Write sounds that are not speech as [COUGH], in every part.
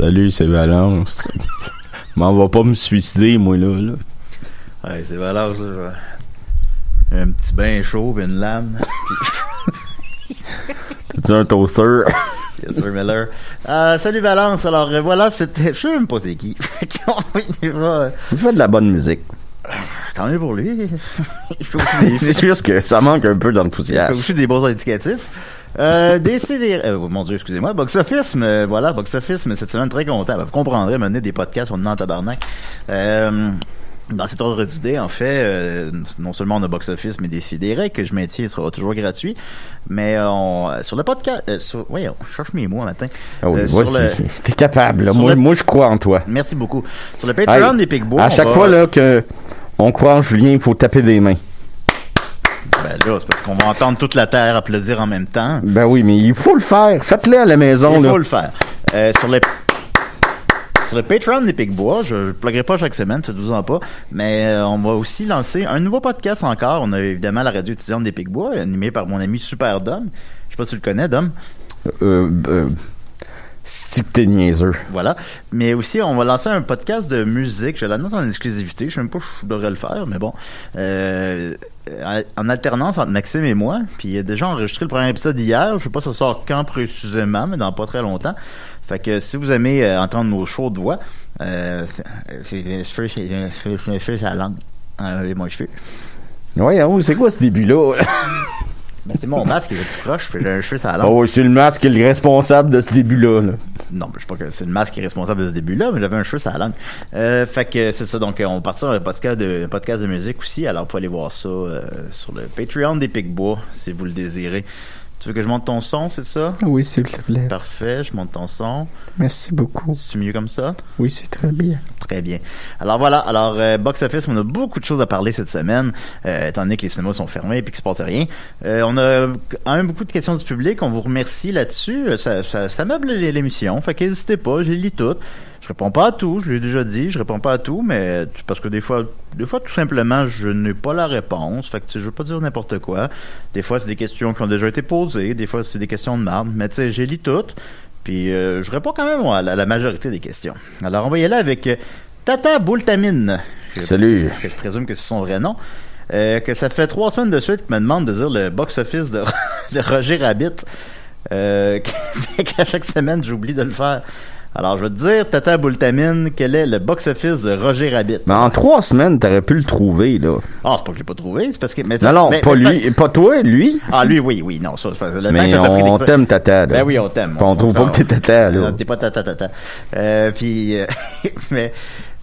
Salut, c'est Valence. [LAUGHS] M'en va pas me suicider, moi, là. là. Ouais, c'est Valence, là. Un petit bain chaud une lame. [LAUGHS] T'as-tu un toaster? [LAUGHS] Yes, sir, Miller. Euh, salut Valence. Alors euh, voilà, c'était. Je sais même pas c'est qui. Il fait de la bonne musique. Tant mieux pour lui. c'est juste que ça manque un peu Il faut d'enthousiasme. aussi des bons indicatifs. Euh, décider, euh, mon dieu, excusez-moi, Box Office, mais voilà, Box Office, mais cette semaine très content. Ben, vous comprendrez, mener des podcasts, on est en tabarnak. Euh, dans cet ordre d'idée, en fait, euh, non seulement on a Box Office, mais Décideret, que je maintiens, sera toujours gratuit. Mais euh, on, euh, sur le podcast, euh, sur, voyons, je cherche mes mots un matin. Ah oui, Euh, voici. T'es capable. là. Moi, le- moi, je crois en toi. Merci beaucoup. Sur le Patreon Hey, des Pigbois. à on chaque va- fois là, que on croit en Julien, il faut taper des mains. Ben là, c'est parce qu'on va entendre toute la terre applaudir en même temps. Ben oui, mais il faut le faire. Faites-le à la maison. Il là. faut le faire. Euh, sur le sur le Patreon des Pigbois, je ne pluguerai pas chaque semaine, ça ne vous en pas, mais euh, on va aussi lancer un nouveau podcast encore. On a évidemment la radio étudiante des Pigbois, animée par mon ami Super Dom. Je sais pas si tu le connais, Dom. Euh, euh, c'est que t'es niaiseux? Voilà. Mais aussi, on va lancer un podcast de musique. Je l'annonce en exclusivité. Je sais même pas si je devrais le faire, mais bon. Euh, en alternance entre Maxime et moi. Puis il a déjà enregistré le premier épisode hier. Je sais pas si ça sort quand précisément, mais dans pas très longtemps. Fait que si vous aimez euh, entendre nos chaudes voix, euh, sur la langue. Enlevez. Ouais, oh, c'est quoi ce début-là? Ben, c'est mon masque qui est que j'ai un cheveu sur la langue. oh, c'est le masque qui est le responsable de ce début-là. là. Non, mais je sais pas que c'est le masque qui est responsable de ce début-là, mais j'avais un cheveu sur la langue. Euh, fait que c'est ça. Donc, on va partir sur un podcast de, un podcast de musique aussi. Alors, vous pouvez aller voir ça euh, sur le Patreon des Picbois, si vous le désirez. Tu veux que je monte ton son, c'est ça? Oui, s'il te plaît. Parfait, je monte ton son. Merci beaucoup. C'est mieux comme ça? Oui, c'est très bien. Très bien. Alors voilà, alors euh, Box Office, on a beaucoup de choses à parler cette semaine, euh, étant donné que les cinémas sont fermés et qu'il se passe rien. Euh, on a quand même beaucoup de questions du public, on vous remercie là-dessus. Euh, Ça, ça, ça meuble l'émission, fait qu'hésitez pas, je les lis toutes. Je réponds pas à tout, je l'ai déjà dit, je réponds pas à tout, mais parce que des fois, des fois tout simplement, je n'ai pas la réponse. Fait que tu sais, je veux pas dire n'importe quoi. Des fois, c'est des questions qui ont déjà été posées, des fois, c'est des questions de marde, mais tu sais, j'ai lu toutes. Puis euh, je réponds quand même à la, à la majorité des questions. Alors on va y aller avec euh, Tata Boultamine. Salut. je présume que c'est son vrai nom. Euh, que ça fait trois semaines de suite qu'il me demande de dire le box-office de, [LAUGHS] de Roger Rabbit. Euh, [LAUGHS] qu'à chaque semaine, j'oublie de le faire. Alors, je vais te dire, Tata Boultamine, quel est le box-office de Roger Rabbit? Mais en trois semaines, t'aurais pu le trouver, là. Ah, c'est pas que je l'ai pas trouvé, c'est parce que... mais- Non, non, mais- pas mais- lui. Pas toi, lui? Ah, lui, oui, oui, non, ça, c'est parce que le temps Mais que on des- t'aime, tata, là. Ben oui, on t'aime. On trouve pas que t'es tata, là. Non, T'es pas tata tata. Euh, puis, euh, [LAUGHS] mais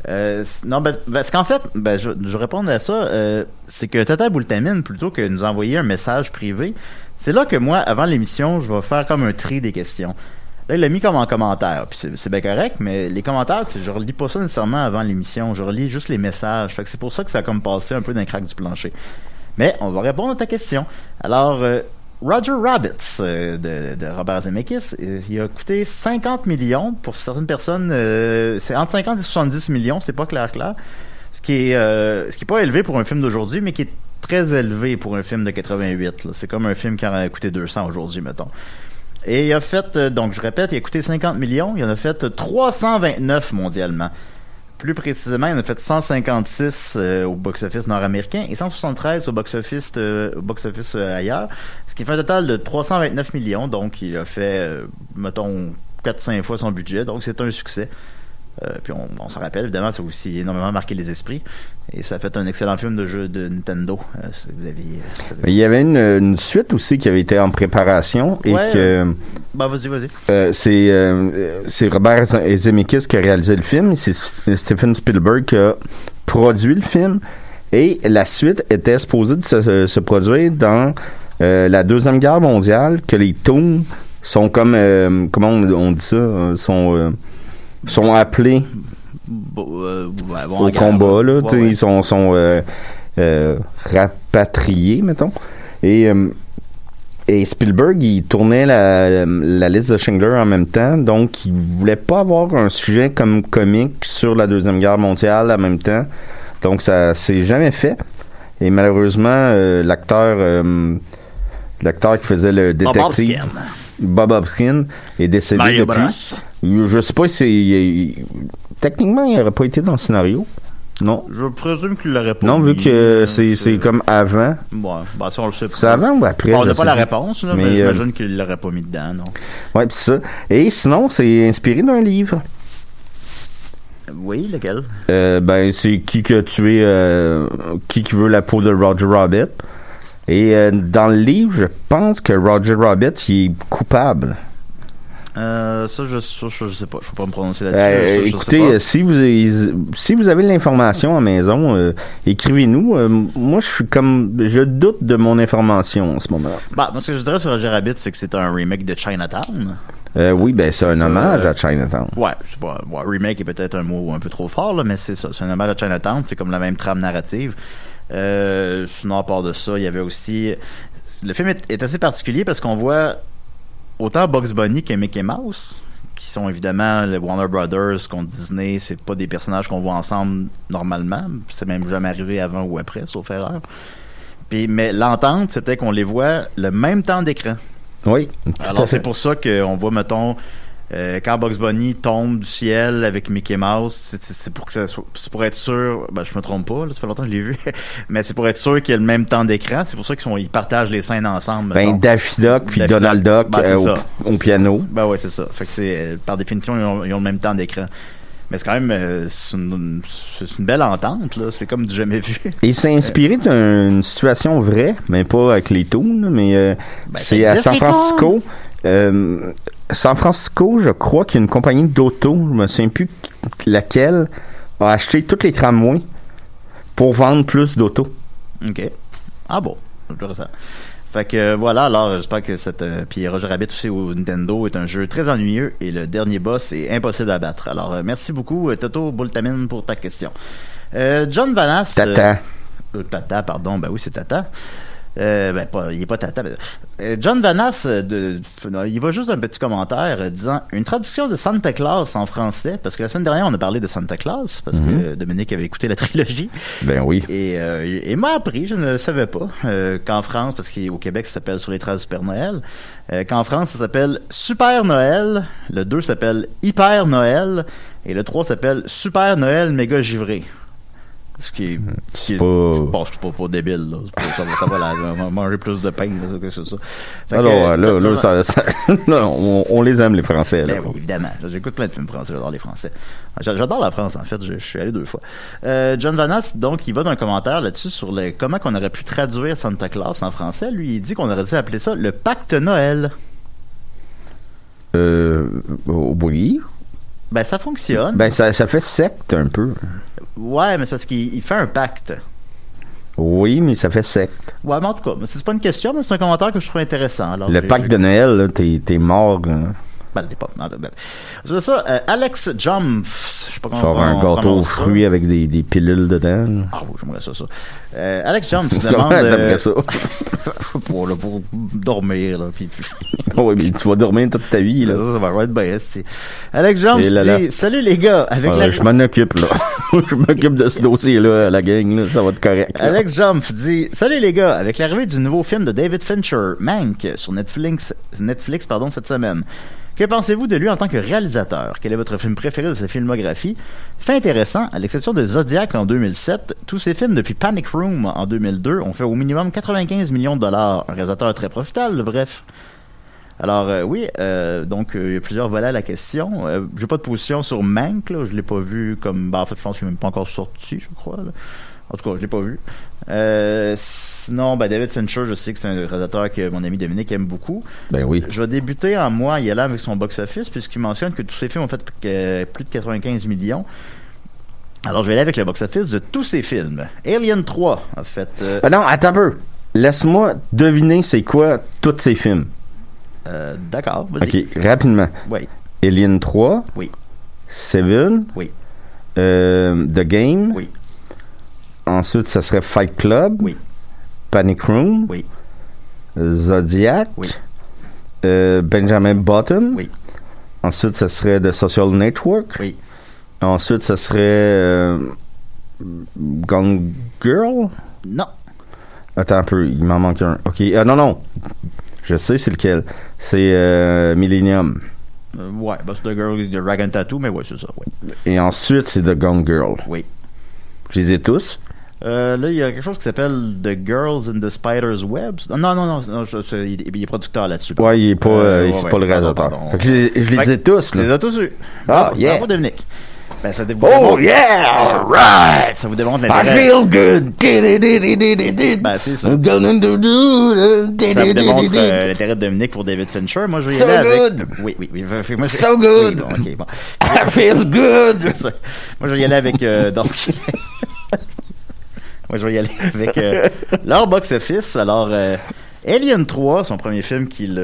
euh, non, ben, parce qu'en fait, ben, je, je réponds à ça. euh, c'est que Tata Boultamine, plutôt que de nous envoyer un message privé, c'est là que moi, avant l'émission, je vais faire comme un tri des questions. Là, il l'a mis comme en commentaire, puis c'est- bien correct, mais les commentaires, je relis pas ça nécessairement avant l'émission, je relis juste les messages. Fait que c'est pour ça que ça a comme passé un peu d'un crack du plancher. Mais on va répondre à ta question. Alors, euh, Roger Rabbits euh, de, Robert Zemeckis, euh, il a coûté 50 millions pour certaines personnes. c'est entre 50 et 70 millions, c'est pas clair clair. Ce qui est, ce qui est pas élevé pour un film d'aujourd'hui, mais qui est très élevé pour un film de 88. là. C'est comme un film qui aurait coûté 200 aujourd'hui, mettons. Et il a fait, euh, donc je répète, il a coûté 50 millions, il en a fait 329 mondialement. Plus précisément, il en a fait 156 euh, au box-office nord-américain et 173 au box-office box-office euh, ailleurs, ce qui fait un total de 329 millions. Donc, il a fait, mettons, 4-5 fois son budget. Donc, c'est un succès. Euh, puis on, on s'en rappelle, évidemment, ça a aussi énormément marqué les esprits. Et ça a fait un excellent film de jeu de Nintendo. Euh, si vous aviez, euh, Il y avait une, une suite aussi qui avait été en préparation et Ouais, que Bah, vas-y, vas-y. euh, c'est c'est Robert Zemeckis qui a réalisé le film et c'est Steven Spielberg qui a produit le film et la suite était supposée de se, se produire dans la deuxième guerre mondiale que les Toons sont comme comment on, on dit ça sont sont appelés euh, ouais, bon, au combat là, Ouais, ouais. ils sont sont euh, euh, rapatriés mettons et euh, et Spielberg il tournait la, la liste de Schindler en même temps donc il voulait pas avoir un sujet comme comique sur la deuxième guerre mondiale en même temps donc ça s'est jamais fait et malheureusement euh, l'acteur l'acteur qui faisait le détective. Bob Hopkins est décédé Mario depuis. Je sais pas si c'est il- il- techniquement il aurait pas été dans le scénario. Non. Je présume qu'il l'aurait pas non vu mis, que euh, c'est c'est comme avant. Ouais, bah ça on le sait pas. c'est avant ou après Bon, on n'a pas la réponse, là, mais, Mais, euh, j'imagine qu'il l'aurait pas mis dedans, non. ouais pis ça. Et sinon c'est inspiré d'un livre. Oui, lequel? Euh, ben c'est qui qui a tué euh, qui qui veut la peau de Roger Rabbit et euh, dans le livre je pense que Roger Rabbit il est coupable Euh, ça, je, ça, je sais pas. Je faut pas me prononcer là-dessus. Euh, je écoutez, si vous si vous avez l'information à maison, euh, écrivez-nous. Moi, je suis comme je doute de mon information en ce moment. Bah, moi, ce que je dirais sur Roger Rabbit, c'est que c'est un remake de Chinatown. Oui, ben c'est un hommage à Chinatown. Ouais, c'est pas. ouais, remake est peut-être un mot un peu trop fort, là, mais c'est ça. C'est un hommage à Chinatown. C'est comme la même trame narrative. Euh, sinon, à part de ça, il y avait aussi. Le film est, est assez particulier parce qu'on voit autant Bugs Bunny que Mickey Mouse, qui sont évidemment le Warner Brothers, qu'on Disney, c'est pas des personnages qu'on voit ensemble normalement. C'est même jamais arrivé avant ou après, sauf erreur. Puis, mais l'entente, c'était qu'on les voit le même temps d'écran. Oui. Alors, c'est pour ça qu'on voit, mettons, euh, quand Bugs Bunny tombe du ciel avec Mickey Mouse, c'est- pour que ça soit, c'est pour être sûr, ben, je me trompe pas, là, ça fait longtemps que je l'ai vu, [LAUGHS] mais c'est pour être sûr qu'il y a le même temps d'écran, c'est pour ça qu'ils sont, ils partagent les scènes ensemble. Ben. Daffy Duck puis Daffy Donald Duck. Ben, euh, au, au piano. Ben ouais, c'est ça. Fait que c'est, euh, par définition, ils ont, ils ont le même temps d'écran. Mais c'est quand même, euh, c'est une, belle entente, là. C'est comme du jamais vu. [LAUGHS] Et c'est inspiré d'une situation vraie, mais pas avec les toons, mais euh, Ben, c'est à San Francisco. Euh, San Francisco, je crois qu'il y a une compagnie d'auto, je me souviens plus laquelle, a acheté tous les tramways pour vendre plus d'autos. OK. Ah bon, intéressant. Fait que euh, voilà, alors j'espère que cette euh, puis Roger Rabbit aussi au Nintendo est un jeu très ennuyeux et le dernier boss est impossible à battre. Alors euh, merci beaucoup euh, Toto Bultamine pour ta question. John Vanas Tata. Tata, pardon, ben oui, c'est Tata. Euh, ben, pas, il est pas Tata. Euh, John Vanas, euh, de, il va juste un petit commentaire euh, disant une traduction de Santa Claus en français, parce que la semaine dernière, on a parlé de Santa Claus, parce que Dominique avait écouté la trilogie. Ben oui. Et, euh, m'a appris, je ne le savais pas, euh, qu'en France, parce qu'au Québec, ça s'appelle Sur les traces du Père Noël, qu'en France, ça s'appelle Super Noël, le 2 s'appelle Hyper Noël, et le 3 s'appelle Super Noël méga givré. Ce qui est, qui est- pas- je pense pas, pas débile, là. Pas- ça, va, ça va la- on va manger plus de pain, là, que c'est ça. Fait que, Alors, là, euh, là, ça, [LAUGHS] on, on les aime, les Français. Là. ben oui, évidemment. J'écoute plein de films français, j'adore les Français. J'a- J'adore la France, en fait. Je, je suis allé deux fois. Euh, John Vanas, donc, il va d'un commentaire là-dessus sur comment qu'on aurait pu traduire Santa Claus en français. Lui, il dit qu'on aurait dû appeler ça le pacte Noël. Euh, oui. Ben, ça fonctionne. Ben, ça, ça fait secte un peu. ouais, mais c'est parce qu'il il fait un pacte. Oui, mais ça fait secte. Ouais, mais en tout cas, c'est pas une question, mais c'est un commentaire que je trouve intéressant. Alors, Le pacte de Noël, t'es, t'es mort. hein. Ben, t'es pas- non, ben, C'est ça, euh, Alex Jump. Je sais pas comment Genre un gâteau aux ça. fruits avec des, des pilules dedans. Ah oui, j'aimerais ça, ça. Euh, Alex Comment [LAUGHS] demande... euh, ça? [LAUGHS] pour, là, pour dormir, là. Puis, [LAUGHS] oui, mais tu vas dormir toute ta vie, là. ça, ça va être bien, Alex Et là, là. dit, salut les gars, avec la... Je m'en occupe, là. je m'occupe de ce dossier-là, la gang, là. Ça va être correct. Alex Jump dit Salut les gars, avec l'arrivée du nouveau film de David Fincher, Mank, sur Netflix, Netflix pardon, cette semaine, que pensez-vous de lui en tant que réalisateur? Quel est votre film préféré de sa filmographie? Fait intéressant, à l'exception de Zodiac en 2007, tous ses films depuis Panic Room en 2002 ont fait au minimum 95 millions de dollars. Un réalisateur très profitable, bref. Alors euh, oui, euh, donc euh, il y a plusieurs volets à la question. Euh, J'ai pas de position sur Mank, là. je l'ai pas vu comme. Ben, en fait, je pense qu'il n'est même pas encore sorti, je crois. En tout cas, je l'ai pas vu. Euh, sinon, ben, David Fincher, je sais que c'est un réalisateur que mon ami Dominique aime beaucoup. Ben oui. Je vais débuter en moi y allant avec son box-office, puisqu'il mentionne que tous ses films ont fait que- plus de 95 millions. Alors, je vais aller avec le box-office de tous ses films. Alien 3 a fait... euh, Ah non, attends un peu. Laisse-moi deviner c'est quoi tous ces films. euh, D'accord, vas-y. Ok, rapidement. Oui, Alien 3. Oui. Seven. Oui. Euh, The Game. Oui. Ensuite, ça serait Fight Club. Oui. Panic Room. Oui. Zodiac. Oui. Euh, Benjamin Button. Oui. Ensuite, ça serait The Social Network. Oui. Ensuite, ça serait euh, Gone Girl. non. Attends un peu, il m'en manque un. Ok, ah non, non. Je sais c'est lequel. C'est euh, Millennium. Euh, ouais, bah, c'est The Girl de Dragon Tattoo, mais ouais, c'est ça, ouais. Et ensuite, c'est The Gone Girl. Oui. Je les ai tous. Euh, là, il y a quelque chose qui s'appelle The Girls in the Spider's Webs. Non, non, non, non je- je- il, il est producteur là-dessus. Ouais, il est pas, Euh, euh, ouais, c'est ouais, pas le pardon, réalisateur. pardon. Que je, les- je les ai tous, Tu les là. as tous eu. Ah, Bravo, yeah. bravo, Dominique. Ben, ça vous Oh démontre- yeah! Alright! Ça vous démontre I l'intérêt. feel good! Ben, c'est ça. I'm gonna do do- Ça vous démontre euh, l'intérêt de Dominique pour David Fincher. Moi, je vais y So aller avec... good. Oui, oui, oui. Moi, je- So good. Oui, bon, ok, bon. [LAUGHS] I feel good! [LAUGHS] Moi, je vais y aller avec... euh, donc... [LAUGHS] Moi, je vais y aller [LAUGHS] avec euh, leur box-office. Alors, euh, Alien 3, son premier film qu'il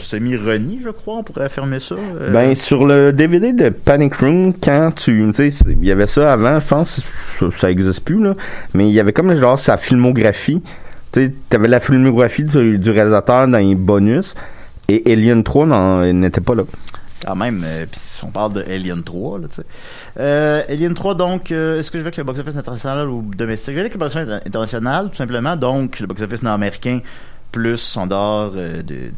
semi-renie, je crois, on pourrait affirmer ça. euh, Ben, sur le DVD de Panic Room, quand tu, tu sais, il y avait ça avant, je pense, ça, ça existe plus, là, mais il y avait comme genre sa filmographie. Tu sais, t'avais la filmographie du, réalisateur dans les bonus, et Alien 3 n'en- n'était pas là. Quand même, euh, puis on parle de Alien 3, là, tu sais. Euh, Alien 3, donc, euh, est-ce que je vais avec le box-office international ou domestique? Je vais avec le box-office international, tout simplement. Donc, le box-office nord-américain plus en dehors euh, de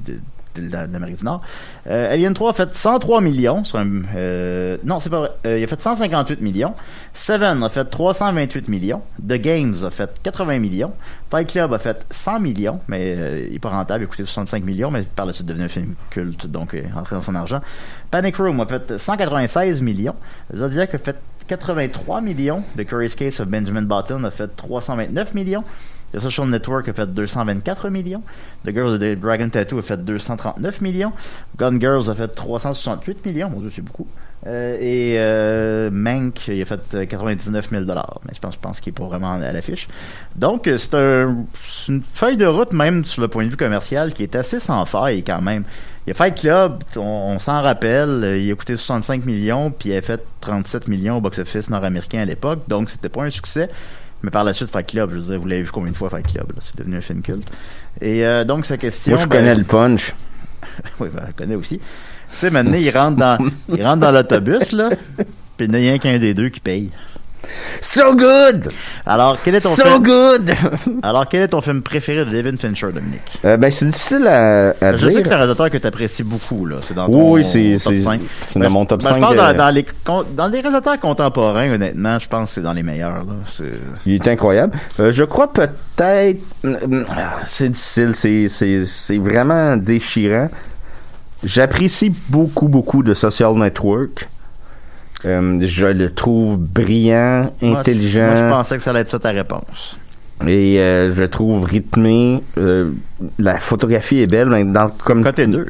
l'Amérique du Nord. Euh, Alien 3 a fait 103 millions. Sur un, euh, non, c'est pas vrai. Euh, il a fait 158 millions. Seven a fait 328 millions. The Games a fait 80 millions. Fight Club a fait 100 millions, mais euh, il est pas rentable, il a coûté 65 millions, mais par la suite devenu un film culte, donc euh, rentré dans son argent. Panic Room a fait 196 millions. Zodiac a fait 83 millions. The Curious Case of Benjamin Button a fait 329 millions. The Social Network a fait 224 millions. The Girls of the Dragon Tattoo a fait 239 millions. Gun Girls a fait 368 millions. Mon Dieu, c'est beaucoup. Euh, et euh, Mank, il a fait euh, 99 000 dollars. Mais je pense, je pense qu'il est pas vraiment à l'affiche. Donc, euh, c'est un, une feuille de route, même sur le point de vue commercial, qui est assez sans faille quand même. Il a Fight Club, on, on s'en rappelle, euh, il a coûté 65 millions, puis il a fait 37 millions au box-office nord-américain à l'époque, donc c'était pas un succès. Mais par la suite, Fight Club, je veux dire, vous l'avez vu combien de fois Fight Club, là, c'est devenu un film culte. Et euh, donc, sa question... Moi, je ben, connais le punch. [LAUGHS] oui, ben, je connais aussi. Tu sais, maintenant, il rentre dans, [LAUGHS] il rentre dans l'autobus, là, puis il n'y a rien qu'un des deux qui paye. So good! Alors, quel est ton So film... good! [LAUGHS] Alors, quel est ton film préféré de David Fincher, Dominique? Euh, ben, c'est difficile à, à Je dire. sais que c'est un réalisateur que tu apprécies beaucoup, là. C'est dans Oui, ton oui, c'est, top c'est, 5. c'est Ben, dans mon top ben, 5. Je pense euh, dans, dans les, dans les réalisateurs contemporains, honnêtement, je pense que c'est dans les meilleurs, là. C'est- Il est incroyable. Euh, je crois peut-être. Ah, C'est difficile, c'est, c'est, c'est vraiment déchirant. J'apprécie beaucoup, beaucoup de Social Network. Euh, je le trouve brillant, Moi, je- intelligent Moi, je pensais que ça allait être ça ta réponse. et euh, je le trouve rythmé. Euh, la photographie est belle, mais dans, comme Côté 2.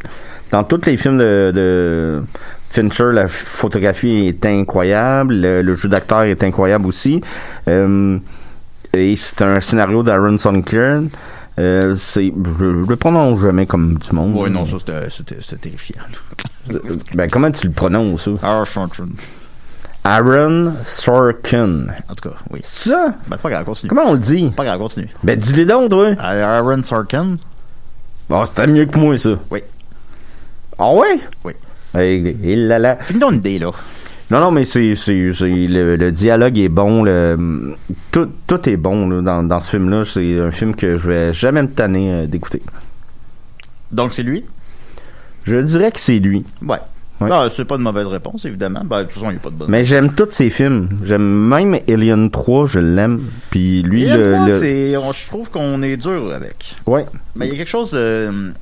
dans tous les films de, de Fincher, la photographie est incroyable, le, le jeu d'acteur est incroyable aussi. Euh, et c'est un scénario d'Aaron. Euh, c'est, je, le prononce jamais comme du monde. Oui, non, ça, c'était- c'était c'était terrifiant. Ben, comment tu le prononces, ça? Aaron Sorkin. En tout cas, oui. Ça? Ben, c'est pas grave, continue. Comment on le dit? Pas grave, continue. Ben, dis-le donc, toi. Aaron Sorkin. Ah, c'était mieux que moi, ça. Oui. Ah ouais? Oui. Et là là. Finis une idée, là. Non, non, mais c'est, c'est, c'est- le, le dialogue est bon, le, tout, tout est bon là, dans, dans ce film-là. C'est un film que je vais jamais me tanner euh, d'écouter. Donc, c'est lui? Je dirais que c'est lui. Ouais. Non, c'est pas de mauvaise réponse, évidemment. Ben, de toute façon, il n'y a pas de bonne Mais j'aime tous ses films. J'aime même Alien 3, je l'aime. Puis lui, le, je trouve qu'on est dur avec. Ouais. Mais il y a quelque chose de...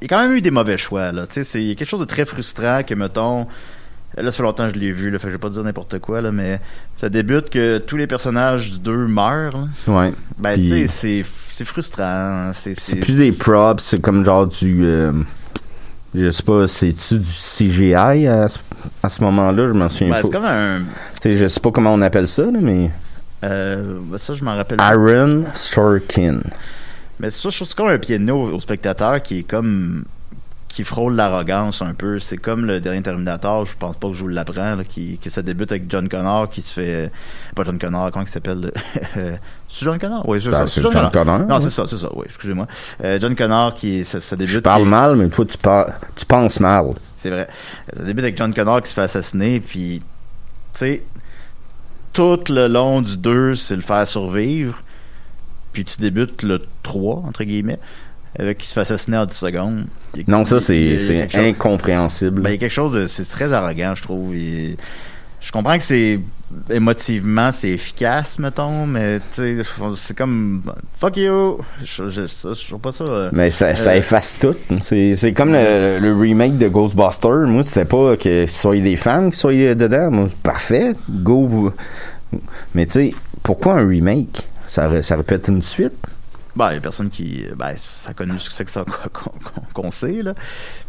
Il y a quand même eu des mauvais choix, là. Tu sais, il y a quelque chose de très frustrant que, mettons... Là, ça fait longtemps que je l'ai vu, là, fait que je vais pas dire n'importe quoi, là, mais ça débute que tous les personnages du 2 meurent, là. Ouais. Ben, tu sais, c'est, frustrant. C'est, C'est plus des props, c'est comme genre du. euh, je sais pas, c'est-tu du CGI à ce, à ce moment-là? Je m'en souviens Ben, pas. c'est comme un... Je sais pas comment on appelle ça, là, mais. Euh, ben, ça, je m'en rappelle. Aaron Sorkin. Mais ça, je trouve c'est comme un au, au spectateur qui est comme qui frôle l'arrogance un peu. C'est comme le dernier Terminator, je pense pas que je vous l'apprends, qui, que ça débute avec John Connor qui se fait... Pas John Connor, comment il s'appelle? [LAUGHS] c'est John Connor? Oui, c'est Ben, ça. c'est John Connor, Non, c'est ça, c'est ça, oui, excusez-moi. Euh, John Connor qui... Ça, ça débute... Je parle mal, mais toi, tu, par- tu penses mal. C'est vrai. Ça débute avec John Connor qui se fait assassiner, puis... Tu sais, tout le long du 2, c'est le faire survivre. Puis tu débutes le 3, entre guillemets, avec qui se fait assassiner en 10 secondes. Il Non, ça, c'est chose- incompréhensible. ben, il y a quelque chose de. C'est très arrogant, je trouve. Je comprends que c'est. Émotivement, c'est efficace, mettons, mais tu sais, c'est comme. Fuck you! Je, je, je trouve pas ça. euh, Mais ça, ça Euh, efface tout. C'est comme le, le remake de Ghostbusters. Moi, c'était pas que soyez des fans qui soyez dedans. Moi, parfait. Go. vous- Mais tu sais, pourquoi un remake? Ça, ça répète une suite? Ben, il y a personne qui. Ben, ça a connu le succès que ça- qu'on qu'on- qu'on sait, là.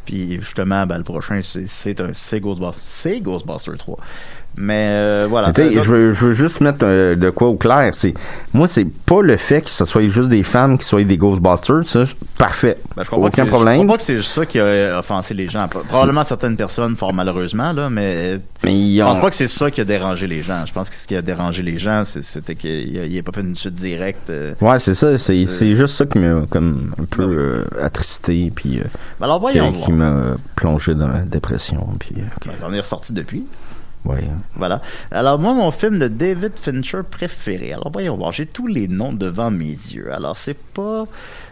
Puis, justement, ben, le prochain, c'est c'est un. C'est Ghostbusters. C'est Ghostbusters 3. Mais, euh, voilà. Mais tu sais, Euh, je veux, je veux juste mettre euh, de quoi au clair. C'est moi, c'est pas le fait que ce soit juste des fans qui soient des Ghostbusters. Ça, parfait. Ben, je crois pas que Aucun c'est- problème. Je crois pas que c'est ça qui a offensé les gens. Probablement certaines personnes, fort malheureusement, là, mais Mais ils je pense pas que c'est ça qui a dérangé les gens. Je pense que ce qui a dérangé les gens, c'est- c'était qu'il a, il a pas fait une suite directe. euh. Ouais, c'est ça. C'est c'est juste ça qui m'a comme un peu euh, attristé, puis euh, Ben, alors, voyons qui voir. M'a plongé dans la dépression. Puis, euh, Ben, on est ressorti depuis. Voilà. Alors, moi, mon film de David Fincher préféré. Alors, voyons voir. J'ai tous les noms devant mes yeux. Alors, c'est pas.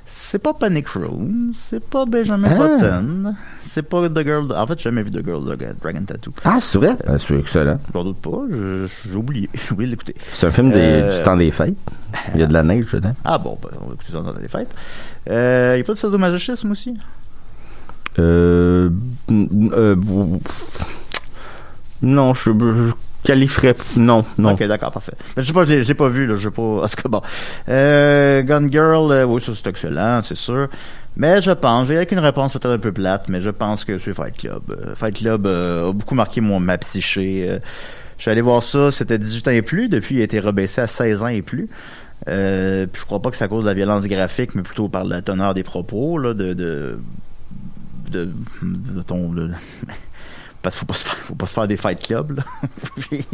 C'est pas Panic Room. C'est pas Benjamin Ah. Button. C'est pas The Girl. En fait, j'ai jamais vu The Girl Dragon, Tattoo. Ah, c'est vrai? Ah, c'est excellent. J'en doute pas. J'ai oublié. [LAUGHS] J'ai oublié de l'écouter. C'est un film des- Euh, du temps des fêtes. Il y a de la neige dedans. Ah bon, ben, on va écouter ça dans les fêtes. Euh, y a pas de sadomasochisme aussi? Euh, euh, non, je, je qualifierais. Non, non. Ok, d'accord, parfait. Je sais pas, l'ai pas vu, là, je sais pas. Tout cas, bon. Euh, Gun Girl, euh, oui, ça c'est excellent, c'est sûr. Mais je pense, j'ai avec une réponse peut-être un peu plate, mais je pense que c'est Fight Club. Euh, Fight Club a beaucoup marqué mon, ma psyché. Je suis allé voir ça, c'était 18 ans et plus, depuis il a été rebaissé à 16 ans et plus. Euh, puis je crois pas que c'est à cause de la violence graphique, mais plutôt par la teneur des propos, là, de, de, de ton, de- parce qu'il faut pas se faire, faut pas se faire des fight clubs, là. [LAUGHS] Puis,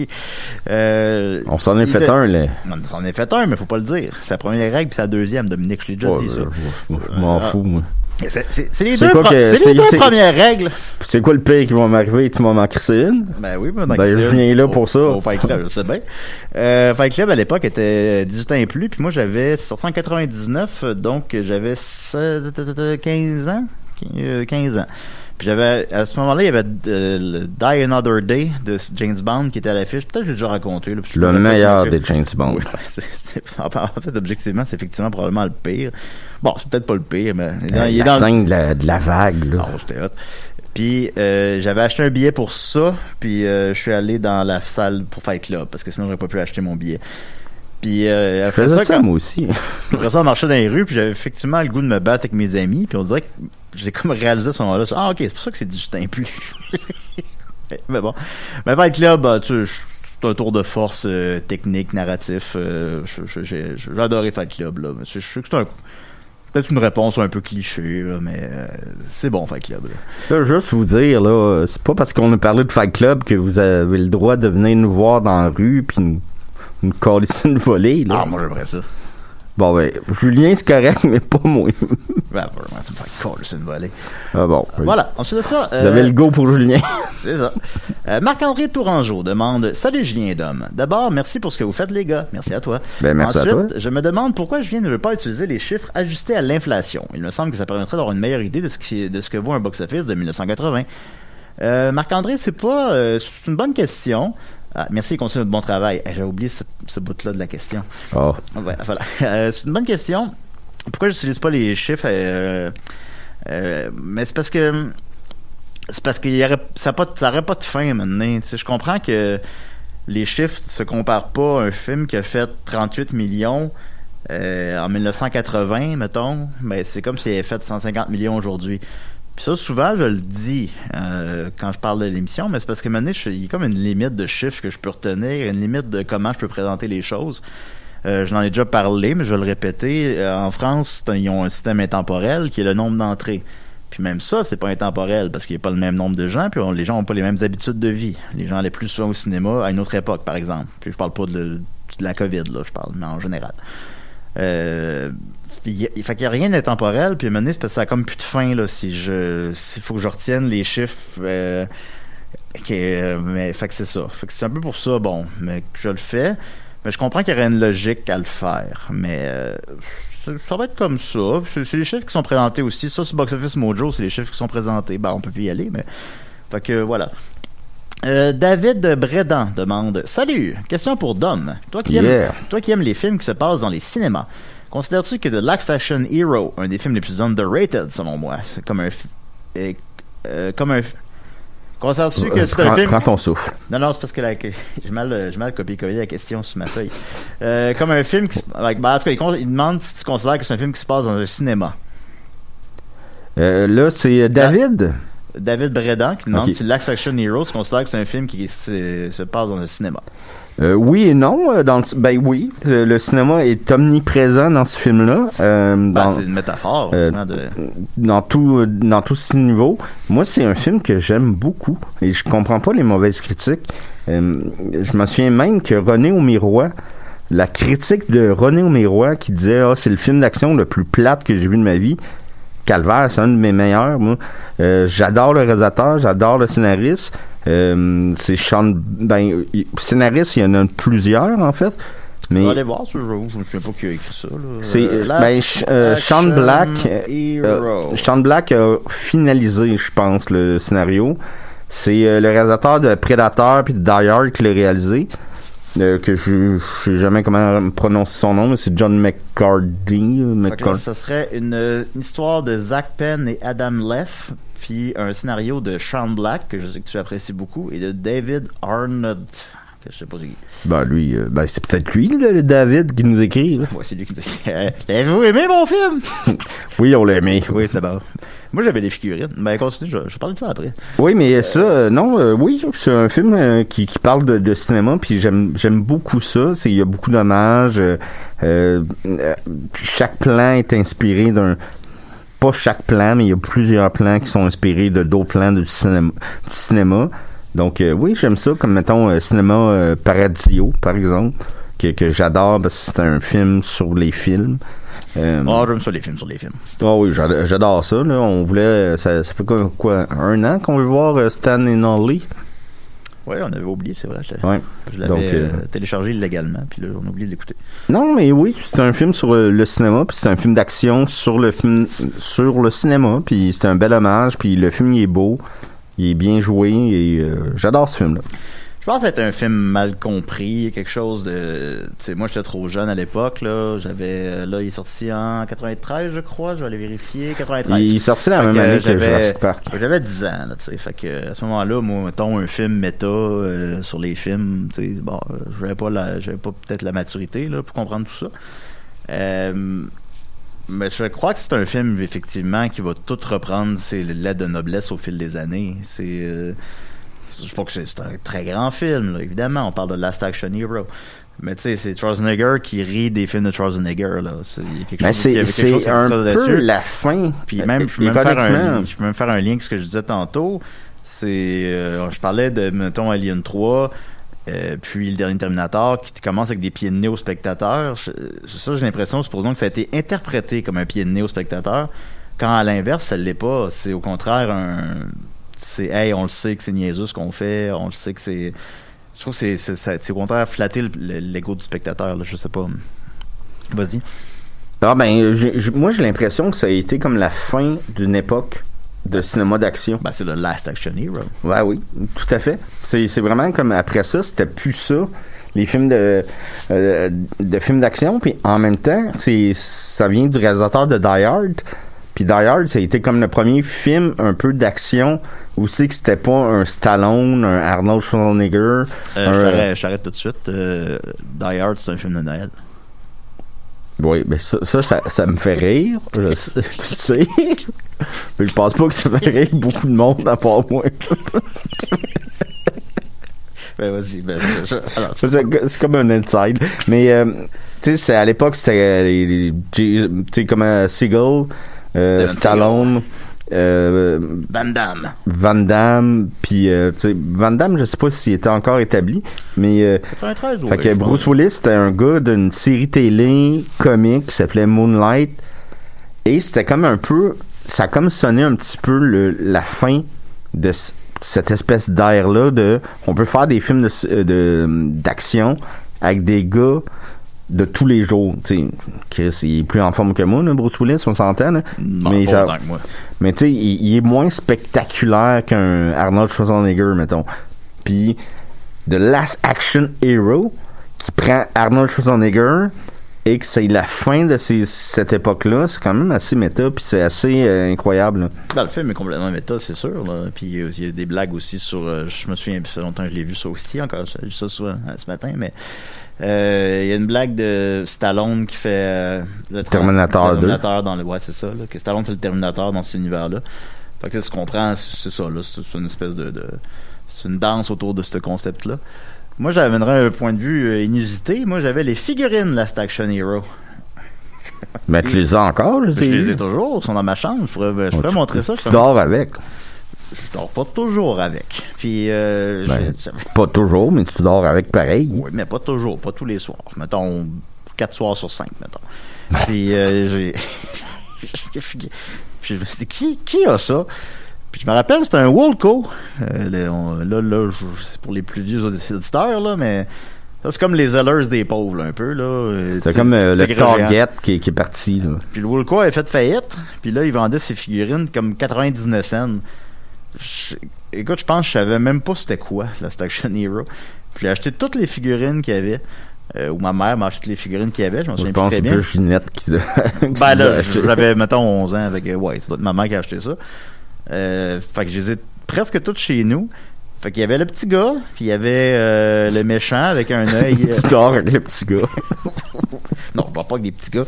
euh, On s'en est fait un, là. on en a fait un, mais faut pas le dire. C'est la première règle, puis c'est la deuxième, Dominique, je l'ai déjà Ouais, dit ça. je m'en Euh, fous, moi. C'est- les deux, pro- que- les deux premières règles. C'est quoi le pire qui va m'arriver? Tu m'as crisser une? Ben oui, ben, Ben, je viens là pour ça. Au Fight Club, je sais bien. Euh, Fight Club, à l'époque, était 18 ans et plus, puis moi, j'avais, sorti en 99, donc j'avais 16 15 ans. Euh, 15 ans. Puis j'avais, à ce moment-là, il y avait euh, le Die Another Day de James Bond qui était à l'affiche. Peut-être que j'ai déjà raconté. Là, Le meilleur des James Bond. Oui, [LAUGHS] ben, en fait, objectivement, c'est effectivement probablement le pire. Bon, c'est peut-être pas le pire, mais dans- Euh, il est la dans, scène de la, de la vague, là. ah, c'était hot. Puis euh, j'avais acheté un billet pour ça, puis euh, je suis allé dans la salle pour Fight Club parce que sinon j'aurais pas pu acheter mon billet. Puis euh, je après faisais ça, ça, quand- moi aussi. [LAUGHS] après ça, on marchait dans les rues, puis j'avais effectivement le goût de me battre avec mes amis, puis on dirait que j'ai comme réalisé à ce moment-là, ah ok, c'est pour ça que c'est du Justin plus. [LAUGHS] Mais bon, mais Fight Club, bah, tu c'est un tour de force euh, technique, narratif. euh, je- je- j'ai adoré Fight Club là. C'est- Je sais que c'est un peut-être une réponse un peu cliché, là, mais euh, c'est bon Fight Club. Là. Là, juste vous dire, là, c'est pas parce qu'on a parlé de Fight Club que vous avez le droit de venir nous voir dans la rue puis nous, nous coller une volée, là. Ah, moi j'aimerais ça. Bon, ben, Julien, c'est correct, mais pas moi. [LAUGHS] Ben, vraiment, me fait cool, c'est une volée. Ah bon. Voilà, ensuite de ça... euh, J'avais le go pour Julien. [LAUGHS] C'est ça. Euh, Marc-André Tourangeau demande Salut Julien et Dom. D'abord, merci pour ce que vous faites, les gars. Merci à toi. Ben, merci à Ensuite, toi. je me demande pourquoi Julien ne veut pas utiliser les chiffres ajustés à l'inflation. Il me semble que ça permettrait d'avoir une meilleure idée de ce, qui, de ce que vaut un box-office de 1980. Euh, Marc-André, c'est pas. euh, c'est une bonne question. Ah, merci, continue votre bon travail. Eh, J'ai oublié ce, ce bout-là de la question. Oh. Ouais, voilà. [LAUGHS] Euh, c'est une bonne question. Pourquoi j'utilise pas les chiffres euh, euh, Mais c'est parce que c'est parce qu'il y aurait ça a pas pas de fin maintenant. Tu sais, je comprends que les chiffres se comparent pas à un film qui a fait 38 millions en 1980, mettons. Mais c'est comme s'il avait fait 150 millions aujourd'hui. Puis ça, souvent, je le dis euh, quand je parle de l'émission, mais c'est parce que maintenant, il y a comme une limite de chiffres que je peux retenir, une limite de comment je peux présenter les choses. Euh, je n'en ai déjà parlé, mais je vais le répéter. Euh, en France, ils ont un système intemporel qui est le nombre d'entrées. Puis même ça, c'est pas intemporel parce qu'il n'y a pas le même nombre de gens, puis les gens n'ont pas les mêmes habitudes de vie. Les gens allaient plus souvent au cinéma à une autre époque, par exemple. Puis je parle pas de, de la COVID, là, je parle, mais en général. Euh, il fait qu'il n'y a rien d'intemporel, puis à un moment donné, parce que ça a comme plus de fin, là, si je, s'il faut que je retienne les chiffres, euh, que, euh, mais, fait que c'est ça. Fait que c'est un peu pour ça, bon, mais que je le fais. Mais je comprends qu'il y aurait une logique à le faire. Mais euh, ça, va être comme ça. C'est c'est les chiffres qui sont présentés aussi. Ça, c'est Box Office Mojo, c'est les chiffres qui sont présentés. Ben, on peut plus y aller, mais. Fait que voilà. Euh, David Bredan demande Salut, question pour Dom. Toi qui, Yeah. aimes, toi qui aimes les films qui se passent dans les cinémas, considères-tu que The Last Action Hero, un des films les plus underrated selon moi, c'est comme un. euh, comme un. Considères-tu que c'est un film. prends ton souffle. Non, non, c'est parce que la- [LAUGHS] j'ai mal, euh, mal copié-collé la question sur ma feuille. Euh, comme un film qui. se- Avec, ben, en tout cas, il, con- il demande si tu considères que c'est un film qui se passe dans un cinéma. Euh, là, c'est David? David Bredan qui demande Ok. si Last Action Hero, tu considères que c'est un film qui se, se passe dans un cinéma. Euh, oui et non. euh, Dans le, ben oui, le cinéma est omniprésent dans ce film-là. euh, Ben, c'est une métaphore, euh, de. dans tout dans tous ces niveaux. Moi, c'est un film que j'aime beaucoup et je comprends pas les mauvaises critiques. Je me souviens même que René Aumirois, la critique de René Aumirois qui disait ah c'est le film d'action le plus plate que j'ai vu de ma vie. Calvaire, c'est un de mes meilleurs. Moi, j'adore le réalisateur, j'adore le scénariste. Euh, c'est Sean, ben scénariste, il y en a plusieurs en fait. On Mais va aller voir jour. Je me souviens pas qui a écrit ça. C'est, Euh, ben, Sh- euh, Sean Black. Euh, Sean Black a finalisé, je pense, le scénario. C'est euh, le réalisateur de Predator puis de Die Hard qui l'a réalisé. Que je, je sais jamais comment prononcer son nom, mais c'est John McCarthy. que là, McCarthy. ça serait une, une histoire de Zach Penn et Adam Leff, puis un scénario de Sean Black, que je sais que tu apprécies beaucoup, et de David Arnold, que je sais pas qui. Ben lui, euh, ben c'est peut-être lui, le, le David, qui nous écrit. Ouais, c'est lui qui dit Euh, Avez-vous aimé mon film? [LAUGHS] Oui, on l'a aimé. Oui, d'abord. Moi, j'avais des figurines. Ben, continue, je, je vais parler de ça après. Oui, mais ça, euh, non, euh, oui, c'est un film qui, qui parle de, de cinéma, puis j'aime j'aime beaucoup ça. C'est il y a beaucoup d'hommages. chaque plan est inspiré d'un pas chaque plan, mais il y a plusieurs plans qui sont inspirés de d'autres plans du cinéma. Du cinéma. Donc euh, oui, j'aime ça, comme mettons euh, cinéma euh, Paradiso, par exemple, que, que j'adore parce que c'est un film sur les films. Euh, Oh, j'aime ça, les films sur les films. ah oui, j'ad- j'adore ça. Là. On voulait, ça, ça fait quoi, quoi, un an qu'on veut voir euh, Stan et Nolly? Ouais, on avait oublié, c'est vrai. Je, Ouais. je l'avais Donc, euh, euh, téléchargé illégalement, puis là, on a oublié de l'écouter. Non, mais oui, c'est un film sur le, le cinéma, puis c'est un film d'action sur le film, sur le cinéma, puis c'est un bel hommage, puis le film il est beau, il est bien joué, et euh, j'adore ce film-là. Je pense que c'est un film mal compris, quelque chose de... Tu sais, moi, j'étais trop jeune à l'époque, là. J'avais... euh, Là, il est sorti en 93, je crois. Je vais aller vérifier. 93. Il est sorti la Fait même que, année que j'avais- Jurassic Park. J'avais 10 ans, là, tu sais. Fait que, à ce moment-là, moi, mettons, un film méta euh, sur les films, tu sais, bon, euh, j'avais pas la... J'avais pas peut-être la maturité, là, pour comprendre tout ça. Euh... Mais je crois que c'est un film, effectivement, qui va tout reprendre ses lettres de noblesse au fil des années. C'est... euh, je pense que c'est un très grand film, là, évidemment. On parle de Last Action Hero. Mais tu sais, c'est Schwarzenegger qui rit des films de Schwarzenegger, là. C'est quelque Ben, chose- c'est quelque qui un peu la fin. Puis même, je peux même, faire un, je peux même faire un lien avec ce que je disais tantôt. C'est, euh, je parlais de, mettons, Alien 3. Euh, puis le dernier Terminator qui commence avec des pieds de nez au spectateur. Je- Ça, j'ai l'impression, supposons que ça a été interprété comme un pied de nez au spectateur, quand à l'inverse, ça l'est pas. C'est au contraire un. C'est, hey, on le sait que c'est niaiseux ce qu'on fait, on le sait que c'est. Je trouve que c'est, c'est, ça- c'est au contraire flatter le- le- l'ego du spectateur, là, je sais pas. Vas-y. Ah ben, moi j'ai l'impression que ça a été comme la fin d'une époque de cinéma d'action. Ben, c'est le Last Action Hero. Ouais, oui, tout à fait. C'est c'est vraiment comme après ça, c'était plus ça. Les films de, euh, de films d'action, puis en même temps, c'est ça vient du réalisateur de Die Hard. Puis Die Hard, ça a été comme le premier film un peu d'action c'est que c'était pas un Stallone, un Arnold Schwarzenegger. Euh, un- je t'arrête- je t'arrête tout de suite. Euh, Die Hard, c'est un film de Noël. Oui, mais ça, ça, ça, ça me fait rire. Je sais, tu sais. Mais je pense pas que ça fait rire beaucoup de monde à part moi. Ben, vas-y. Ben, je- alors, C'est comme un inside. Mais, euh, tu sais, à l'époque, c'était euh, tu sais, comme euh, Seagull, euh, Stallone, euh, Van Damme. Van Damme, puis, euh, tu sais, Van Damme, je sais pas s'il était encore établi, mais, euh, 93, fait que Bruce Willis, c'était un gars d'une série télé comique qui s'appelait Moonlight. Et c'était comme un peu. Ça a comme sonné un petit peu le- la fin de cette espèce d'air-là de. On peut faire des films de euh, de- d'action avec des gars de tous les jours. Tu sais, Chris, il est plus en forme que moi, là, Bruce Willis, on s'entend, là. Non, mais moi. mais tu sais, il, il est moins spectaculaire qu'un Arnold Schwarzenegger, mettons. Puis, The Last Action Hero, qui prend Arnold Schwarzenegger et que c'est la fin de ces- cette époque-là, c'est quand même assez méta, puis c'est assez euh, incroyable. là. Ben, le film est complètement méta, c'est sûr. Là. Puis il y a des blagues aussi sur. euh, je me souviens, ça fait longtemps que je l'ai vu ça aussi, encore. J'ai vu ça souvent euh, ce matin, mais. Euh, Il y a une blague de Stallone qui fait euh, le Terminator 2. Terminator dans le ouais c'est ça là, que Stallone fait le Terminator dans cet univers là. Fait que tu comprends c'est ça là, c'est une espèce de, de c'est une danse autour de ce concept là. Moi j'amènerais un point de vue euh, inusité. Moi j'avais les figurines Last Action Hero. Mais tu les as encore, je Je sais. les ai toujours, ils sont dans ma chambre. Je pourrais, je montrer ça. Tu je dors avec. Je dors pas toujours avec. Puis, euh, Ben, Pas toujours, mais tu dors avec pareil. oui, mais pas toujours, pas tous les soirs. Mettons, quatre soirs sur cinq, mettons. Puis, euh, j'ai. [LAUGHS] Puis, je me suis dit, qui, qui a ça? Puis, je me rappelle, c'était un Woolco. Euh, on- là, là, c'est pour les plus vieux auditeurs, là, mais. Ça, c'est comme les Zellers des pauvres, là, un peu, là. Tigre- comme euh, le. Target qui, qui est parti. Là. Puis le Woolco avait fait faillite. Puis là, il vendait ses figurines comme 99 cents. Je- écoute, je pense que je savais même pas c'était quoi, la Action Hero. Puis j'ai acheté toutes les figurines qu'il y avait. Euh, ou ma mère m'a acheté toutes les figurines qu'il y avait. Je m'en Je souviens pense plus que très c'est bien. plus Ginette qui, [LAUGHS] qui Ben les a là, j'avais, mettons, 11 ans avec... euh, Ouais, c'est ma mère qui a acheté ça. Euh, fait que je les ai presque toutes chez nous. Fait qu'il y avait le petit gars, puis il y avait euh, le méchant avec un [LAUGHS] œil... euh, tu dors avec le petit gars. [LAUGHS] Non, on va pas avec des petits gars.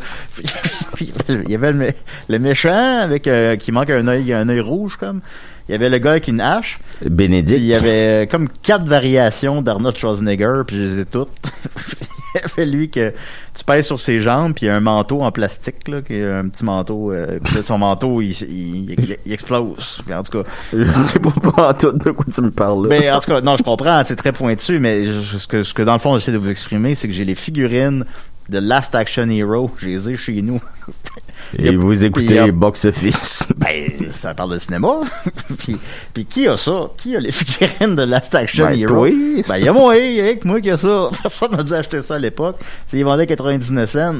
Puis, il y avait le, mé- le méchant avec euh, qui manque un œil, un œil rouge comme. Il y avait le gars avec une hache. Bénédicte. Il y avait euh, comme quatre variations d'Arnold Schwarzenegger, puis je les ai toutes. [LAUGHS] il y avait lui que tu pèses sur ses jambes, puis il y a un manteau en plastique là, qui est un petit manteau. euh, puis là, son manteau, il, il, il- il explose. Puis en tout cas, Je sais pas, pas en tout de quoi tu me parles là. mais en tout cas, non, je comprends, c'est très pointu, mais je- ce que, ce que dans le fond j'essaie de vous exprimer, c'est que j'ai les figurines de Last Action Hero, je les ai chez nous. [LAUGHS] Et vous écoutez euh, Box Office. [LAUGHS] Ben, ça parle de cinéma. [LAUGHS] puis, puis qui a ça? Qui a les figurines de Last Action Ben, Hero? toi. Ben, il y a moi, a que moi qui a ça. Personne n'a dû acheter ça à l'époque. C'est, ils vendaient 99 cents.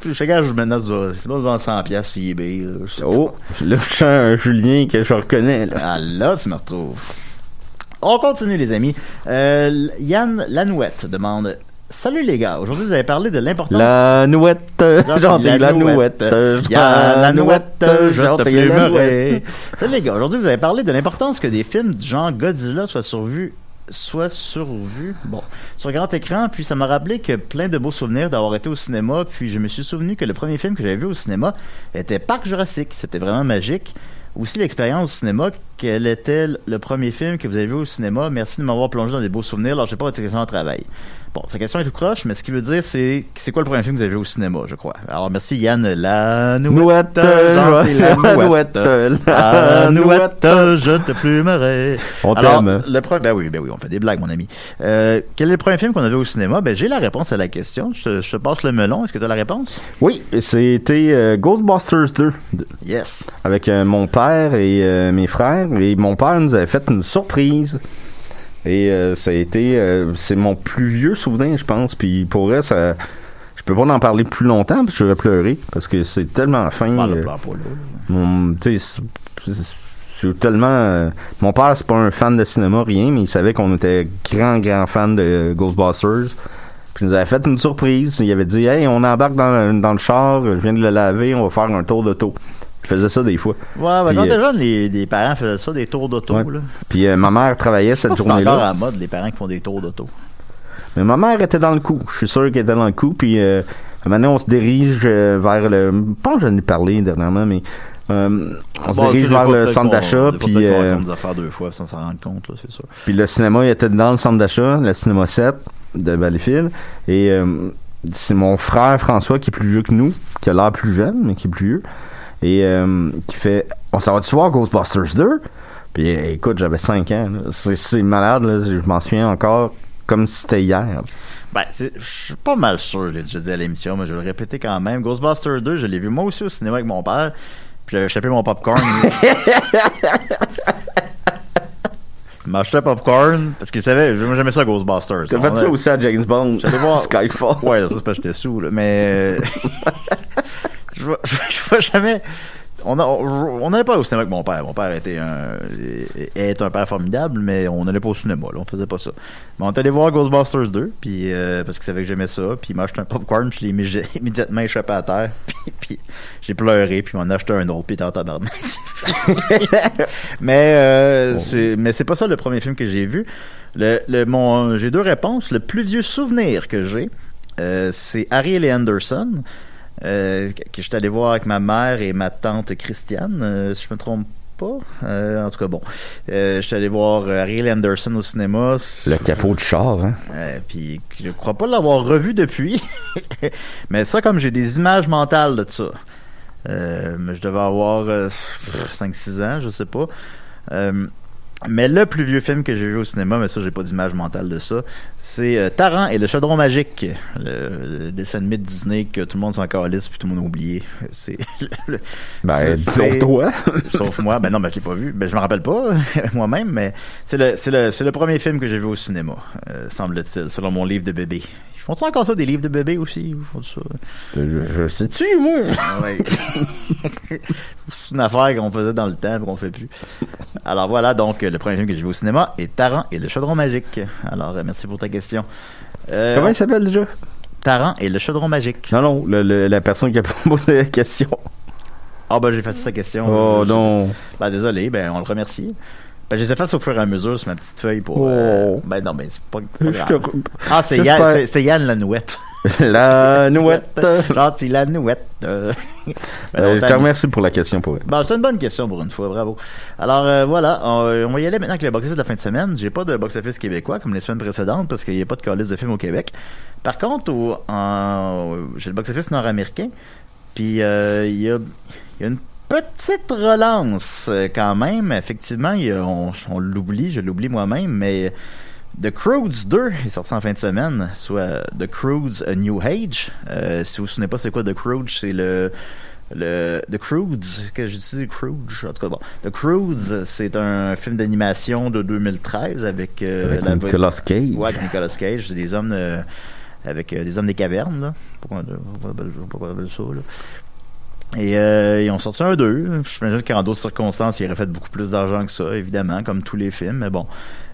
puis, gage, je me note, c'est pas dans 100 piastres sur eBay. là. Oh, là, je sens un Julien que je reconnais, là. Ah là, tu me retrouves. On continue, les amis. Euh, Yann Lanouette demande Salut les gars, aujourd'hui vous avez parlé de l'importance. La nouette, [LAUGHS] euh, Gentil, gentil, la nouette, la nouette, la. Salut les gars, aujourd'hui vous avez parlé de l'importance que des films du genre Godzilla soient survus soit survus, bon, sur grand écran, puis ça m'a rappelé que plein de beaux souvenirs d'avoir été au cinéma, puis je me suis souvenu que le premier film que j'avais vu au cinéma était Parc Jurassique, c'était vraiment magique. Aussi l'expérience du cinéma quel était le premier film que vous avez vu au cinéma? Merci de m'avoir plongé dans des beaux souvenirs. Alors, je sais pas votre au travail. Bon, sa question est tout croche, mais ce qu'il veut dire, c'est c'est quoi le premier film que vous avez vu au cinéma, je crois? Alors, merci Yann. La nouette, la nouette, je te plumerai. On Alors, t'aime. le premier, ben oui, ben oui, on fait des blagues, mon ami. Euh, quel est le premier film qu'on a vu au cinéma? Ben, j'ai la réponse à la question. Je te, je te passe le melon. Est-ce que tu as la réponse? Oui, c'était euh, Ghostbusters 2 de- Yes. avec euh, mon père et euh, mes frères. Et mon père nous avait fait une surprise. Et euh, ça a été, euh, c'est mon plus vieux souvenir, je pense. Puis pour vrai, ça, je peux pas en parler plus longtemps parce que je vais pleurer parce que c'est tellement fin. Euh, mon, tu sais, c'est- c'est- c'est tellement. euh, mon père, c'est pas un fan de cinéma, rien, mais il savait qu'on était grand, grand fan de Ghostbusters. Puis il nous avait fait une surprise. Il avait dit Hey, on embarque dans, dans le char, je viens de le laver, on va faire un tour d'auto. Je faisais ça des fois. Ouais, ben, quand t'es euh, jeune, les, les parents faisaient ça, des tours d'auto, Ouais. là. Puis euh, ma mère travaillait cette si c'est encore journée-là. à la mode, les parents qui font des tours d'auto. Mais ma mère était dans le coup. Je suis sûr qu'elle était dans le coup. Puis euh, maintenant, on se dirige euh, vers le. Je pense que j'en ai parlé dernièrement, mais. euh, on se Bon, dirige vers le centre d'achat. Puis. des affaires deux fois sans s'en rendre compte, là, c'est sûr. Puis le cinéma, il était dans le centre d'achat, le cinéma 7 de Valleyfield. Et euh, c'est mon frère François qui est plus vieux que nous, qui a l'air plus jeune, mais qui est plus vieux. Et euh, qui fait On s'en va-tu voir Ghostbusters 2 Puis écoute, j'avais 5 ans. C'est, c'est malade, là. je m'en souviens encore comme si c'était hier. Ben, je suis pas mal sûr, je l'ai déjà dit à l'émission, mais je vais le répéter quand même. Ghostbusters 2, je l'ai vu moi aussi au cinéma avec mon père, puis j'avais échappé mon popcorn. [LAUGHS] Il m'a acheté un popcorn, parce qu'il savait, j'aimais ça Ghostbusters. T'as fait ça aussi à James Bond, J'allais voir- [LAUGHS] Skyfall. Ouais, ça c'est parce que j'étais sous, là. Mais. [LAUGHS] je vois- [LAUGHS] je vois jamais. On n'allait pas au cinéma avec mon père. Mon père était un, est un père formidable, mais on n'allait pas au cinéma, là. On faisait pas ça. Mais on est allé voir Ghostbusters 2, puis, euh, parce qu'il savait que j'aimais ça. Puis il m'a acheté un popcorn, je l'ai immédi- [LAUGHS] immédiatement échappé à terre. [LAUGHS] Puis, puis j'ai pleuré, puis on a acheté un autre, puis en tabarnak. mais, euh, c'est, mais c'est pas ça le premier film que j'ai vu. Le, le, mon, j'ai deux réponses. Le plus vieux souvenir que j'ai, euh, c'est Ariel et Anderson, euh, que que j'étais allé voir avec ma mère et ma tante Christiane, euh, si je me trompe pas. Euh, en tout cas, bon. Euh, j'étais allé voir Ariel Anderson au cinéma. Le capot de char, hein. Puis je crois pas l'avoir revu depuis. [LAUGHS] mais ça, comme j'ai des images mentales de ça. Je devais avoir 5-6 ans, je sais pas. Mais le plus vieux film que j'ai vu au cinéma, mais ça, j'ai pas d'image mentale de ça, c'est euh, Taran et le chaudron magique, le, le dessin animé de Disney que tout le monde s'en calisse puis tout le monde a oublié. [LAUGHS] C'est Ben, sauf toi. [LAUGHS] Sauf moi. Ben non, ben je l'ai pas vu. Ben je me rappelle pas [LAUGHS] moi-même, mais c'est le, c'est le, c'est le premier film que j'ai vu au cinéma, euh, semble-t-il, selon mon livre de bébé. Ils font-ils encore ça, des livres de bébé aussi? Ils font ça? Je, je sais-tu, moi? Ah ouais. [LAUGHS] c'est une affaire qu'on faisait dans le temps et qu'on fait plus. Alors voilà, donc, le premier film que j'ai vu au cinéma est Taran et le chaudron magique. Alors, euh, merci pour ta question. Euh, Comment il s'appelle déjà? Taran et le chaudron magique. Non, non, le- le- la personne qui a [LAUGHS] posé la question. Ah ben j'ai fait sa question. Oh Je- non. Ben désolé, ben on le remercie. Ben je les ai fait au fur et à mesure sur ma petite feuille pour. Oh. euh, ben non, ben c'est pas, grave. Ah c'est Yann, Yann la nouette. La nouette. Gentil la nouette. Euh, ben, Euh, non, je te remercie pour la question pour elle. Bon, c'est une bonne question pour une fois, bravo. Alors euh, voilà, on, on va y aller maintenant avec le box-office de la fin de semaine. J'ai pas de box-office québécois comme les semaines précédentes parce qu'il n'y a pas de calice de films au Québec. Par contre, j'ai le box-office nord-américain. Puis il y, a, il y a une petite relance euh, quand même. Effectivement, il y a- on, on l'oublie, je l'oublie moi-même, mais The Croods 2 est sorti en fin de semaine, soit The Croods A New Age. Euh, si vous vous souvenez pas c'est quoi The Croods, c'est le le The Croods, que j'ai dit Croods, en tout cas bon. The Croods, c'est un film d'animation de 2013 avec, euh, Avec la- Nicolas Cage. Ouais, avec Nicolas Cage, c'est des hommes avec euh, des hommes des cavernes là. Pourquoi on pourquoi on appelle ça là? Et euh, ils ont sorti un 2. J'imagine qu'en d'autres circonstances, ils auraient fait beaucoup plus d'argent que ça, évidemment, comme tous les films. Mais bon,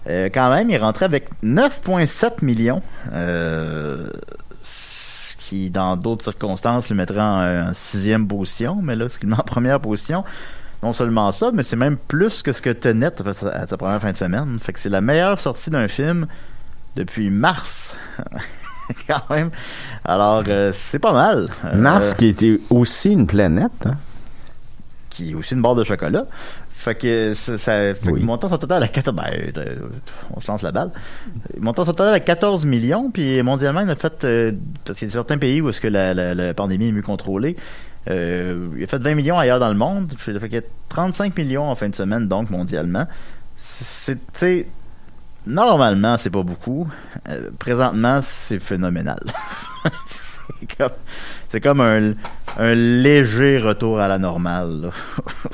Euh, quand même, ils rentraient avec 9,7 millions. Euh, ce qui, dans d'autres circonstances, le mettrait en, en sixième position. Mais là, ce qui le met en première position, non seulement ça, mais c'est même plus que ce que Tenet a fait à sa première fin de semaine. Fait que c'est la meilleure sortie d'un film depuis mars. [LAUGHS] [LAUGHS] quand même. Alors, euh, c'est pas mal. Euh, Mars qui était aussi une planète. Hein? qui est aussi une barre de chocolat. Fait que ça, ça fait Oui. que montant son total à 14 ben, euh, on se lance la balle. Montant son total à 14 millions, puis mondialement, il a fait euh, parce qu'il y a certains pays où est-ce que la, la, la pandémie est mieux contrôlée. Il a fait 20 millions ailleurs dans le monde. Fait qu'il y a 35 millions en fin de semaine, donc mondialement. Sais, normalement, c'est pas beaucoup. Euh, présentement, c'est phénoménal. [LAUGHS] c'est comme, c'est comme un, un léger retour à la normale. là. [LAUGHS]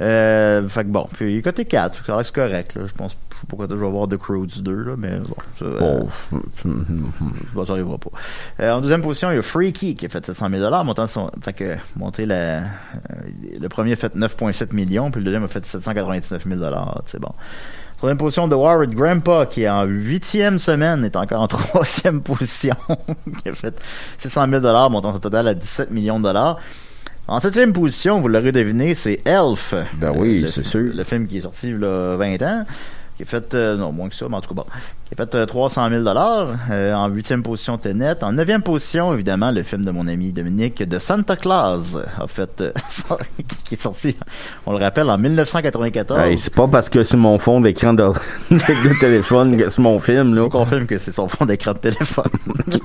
Euh, fait que bon, puis il est côté 4, fait que ça c'est correct. Là. Je pense pourquoi je vais voir The Croods 2, là, mais bon, ça, euh, Bon, Bon, ça arrivera pas. Euh, en deuxième position, il y a Freaky qui a fait 700 000 montant son, fait que, monté la, euh, le premier a fait 9,7 millions, puis le deuxième a fait 799 000 c'est bon. Troisième position de Warren Grandpa qui est en huitième semaine est encore en [LAUGHS] troisième position qui a fait 600 000 montant son total à 17 millions de dollars. En septième position, vous l'aurez deviné, c'est Elf. Ben oui, le c'est sûr. Le film qui est sorti il y a 20 ans, qui a fait, euh, non, moins que ça, mais en tout cas, bon, qui a fait euh, 300 000 euh, En huitième position, Tenet. En neuvième position, évidemment, le film de mon ami Dominique, de Santa Claus, a fait, euh, [LAUGHS] qui est sorti, on le rappelle, en 1994. Hey, c'est pas parce que c'est mon fond d'écran de, [LAUGHS] de téléphone que c'est mon film, là. Je confirme que c'est son fond d'écran de téléphone. [LAUGHS]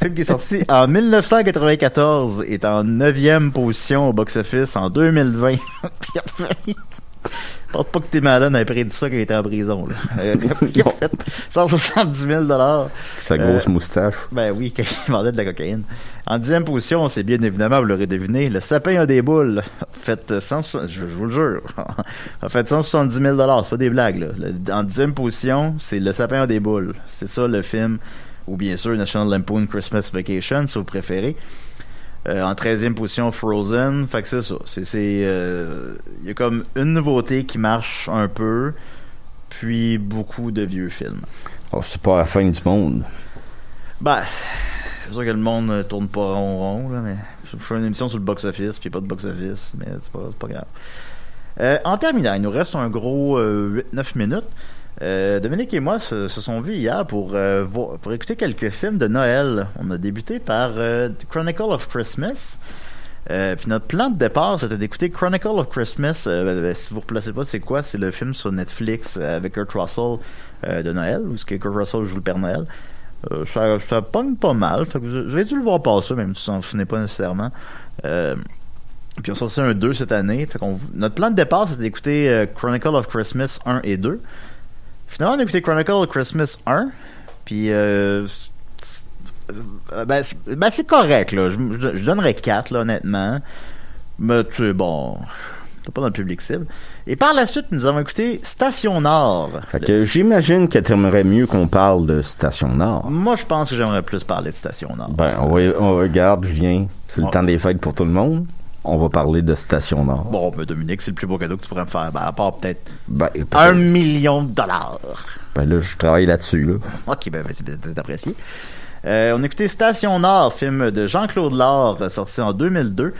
Film qui est sorti en 1994 est en neuvième position au box-office en 2020. Pense pas que Tim Allen avait prédit ça quand il était en prison. Là. Euh, [LAUGHS] il a fait 170 000 Sa grosse Euh, moustache. Ben oui, [LAUGHS] quand il vendait de la cocaïne. En dixième position, c'est bien évidemment, vous l'aurez deviné, le sapin a des boules. A fait euh, 160 je, je vous le jure, [LAUGHS] a fait 170 000 C'est pas des blagues, là. Le- en dixième position, c'est le sapin a des boules. C'est ça le film, ou bien sûr National Lampoon Christmas Vacation, si vous préférez. Euh, en 13e position, Frozen. Fait que c'est ça. C'est, c'est, euh, il y a comme une nouveauté qui marche un peu, puis beaucoup de vieux films. Oh, c'est pas la fin du monde. Bah, c'est sûr que le monde ne tourne pas rond-rond, là, mais je fais une émission sur le box-office, puis pas de box-office, mais c'est pas, pas grave. Euh, en terminant, il nous reste un gros euh, 8-9 minutes. Euh, Dominique et moi se, sont vus hier pour, euh, pour écouter quelques films de Noël. On a débuté par euh, Chronicle of Christmas. Puis notre plan de départ, c'était d'écouter Chronicle of Christmas. Euh, ben, si vous ne replacez pas, c'est quoi? C'est le film sur Netflix avec Kurt Russell de Noël, où ce que Kurt Russell joue le Père Noël. Ça, ça pogne pas mal. Fait que j'aurais dû le voir passer, même si vous en souvenez pas nécessairement. Puis on sortit un 2 cette année. Fait notre plan de départ, c'était d'écouter Chronicle of Christmas 1 et 2. Finalement, on a écouté Chronicle of Christmas 1. Puis, euh, c'est- euh, ben, c'est, ben, c'est correct, là. Je, je- je donnerais 4, là, honnêtement. Mais, tu sais, bon, t'es pas dans le public cible. Et par la suite, nous avons écouté Station Nord. Fait que j'imagine que t'aimerais mieux qu'on parle de Station Nord. Moi, je pense que j'aimerais plus parler de Station Nord. Ben, on, on regarde, Julien. C'est le Ouais. temps des fêtes pour tout le monde. On va parler de Station Nord. Bon, ben, Dominique, c'est le plus beau cadeau que tu pourrais me faire. Ben, à part peut-être Ben, un million de dollars. ben là, je travaille là-dessus, là. Ok, ben, c'est peut-être apprécié. Euh, on a écouté Station Nord, film de Jean-Claude Laure, sorti en 2002,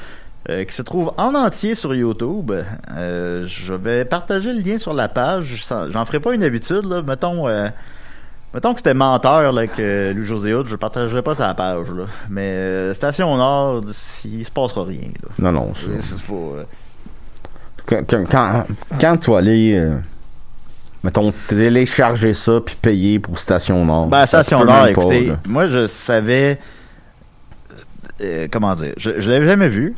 euh, qui se trouve en entier sur YouTube. Euh, je vais partager le lien sur la page. J'en ferai pas une habitude, là. Mettons, mettons que c'était menteur, là, que Louis-José Hood, je partagerai pas sa page, là. Mais euh, Station Nord, il se passera rien, là. Non, non. c'est- pas... euh, Quand, quand, tu vas aller, euh, mettons, télécharger ça puis payer pour Station Nord. Ben, Station Nord, pas, écoutez, là. moi, je savais. comment dire Je, je l'avais jamais vu.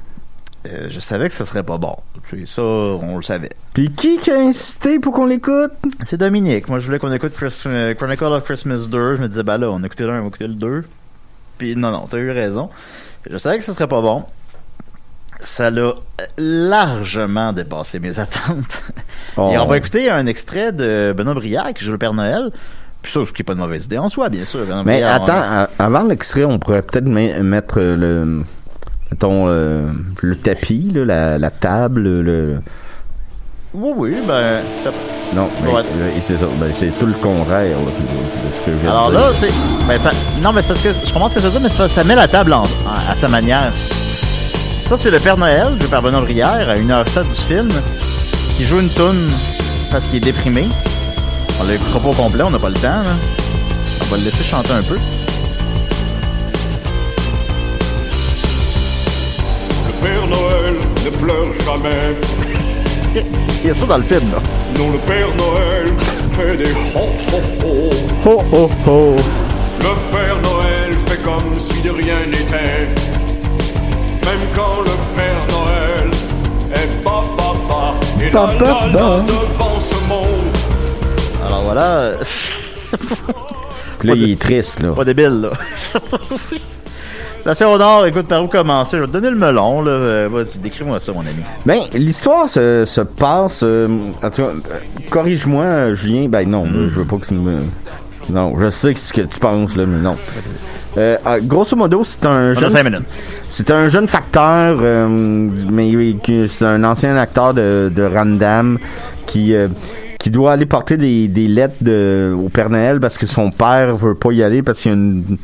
Euh, je savais que ce serait pas bon. Ça, on le savait. Puis qui qui a insisté pour qu'on l'écoute? C'est Dominique. Moi, je voulais qu'on écoute Chris- euh, Chronicle of Christmas 2. Je me disais, ben là, on a écouté 1, on va écouter le 2. Puis non, non, t'as eu raison. Je savais que ce serait pas bon. Ça l'a largement dépassé mes [LAUGHS] attentes. Oh. Et on va écouter un extrait de Benoît qui joue le Père Noël. Puis ça, ce qui est pas une mauvaise idée en soi, bien sûr. Benoît Mais attends, avant l'extrait, on pourrait peut-être me- mettre euh, le, mettons, euh, le tapis, là, la, la table, le... Oui, oui, ben. Non, mais Ouais. c'est ça. Ben, c'est tout le contraire là, de, ce que je viens Alors de dire. là, c'est. Ben, ça... Non, mais c'est parce que je comprends ce que ça veut dire, mais ça met la table en... en- à sa manière. Ça, c'est le Père Noël, joué par Benoît Brière, à 1h07 du film, qui joue une toune parce qu'il est déprimé. On l'écoutera pas au complet, on n'a pas le temps, là. On va le laisser chanter un peu. Père Noël ne pleure jamais. Il y a ça dans le film, là. Non, le Père Noël fait des ho ho ho. Ho, ho, ho. Le Père Noël fait comme si de rien n'était. Même quand le Père Noël est ba. Et Ba, ba, devant ce monde. Alors voilà. Puis là, il est triste, là. Pas débile, là. [LAUGHS] Station Nord, écoute, par où commencer? Je vais te donner le melon, là. Euh, Vas-y, décris-moi ça, mon ami. Ben, l'histoire se, se passe. euh, en tout cas, euh, corrige-moi, Julien. Ben non, Hmm. je veux pas que tu me. Non, je sais ce que tu penses, là, mais non. Euh, euh, grosso modo, c'est un jeune. C'est un jeune facteur, mais c'est un ancien acteur de, de Randam qui qui doit aller porter des, des lettres de, au Père Noël parce que son père veut pas y aller parce qu'il y a une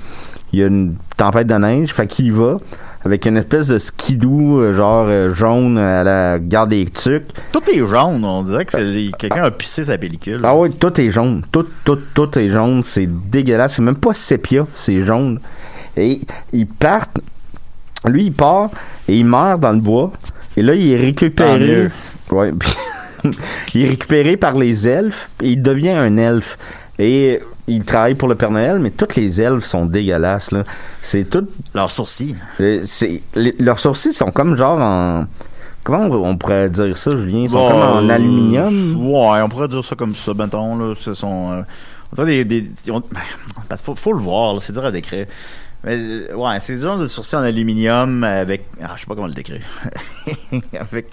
il y a une tempête de neige, fait qu'il y va avec une espèce de skidoo euh, genre euh, jaune à la garde des tucs. Tout est jaune, on dirait que c'est- quelqu'un a pissé sa pellicule. Ah oui, tout est jaune. Tout, tout, tout est jaune. C'est dégueulasse. C'est même pas sépia, c'est jaune. Et ils partent. Lui, il part et il meurt dans le bois. Et là, il est récupéré. Ouais. [LAUGHS] il est récupéré par les elfes et il devient un elfe. Et il travaille pour le Père Noël, mais toutes les elfes sont dégueulasses, là. C'est tout. Leurs sourcils. euh, C'est, leurs sourcils sont comme genre en. Comment on, pourrait dire ça, Julien? Ils sont Bon, comme en euh, aluminium. Ouais, on pourrait dire ça comme ça, mettons, là. Ce sont. euh, on des. des ils ben, faut, faut le voir, là, c'est dur à décrire. Mais, euh, ouais, c'est du genre de sourcils en aluminium avec. Ah, je sais pas comment le décrire. [LAUGHS] avec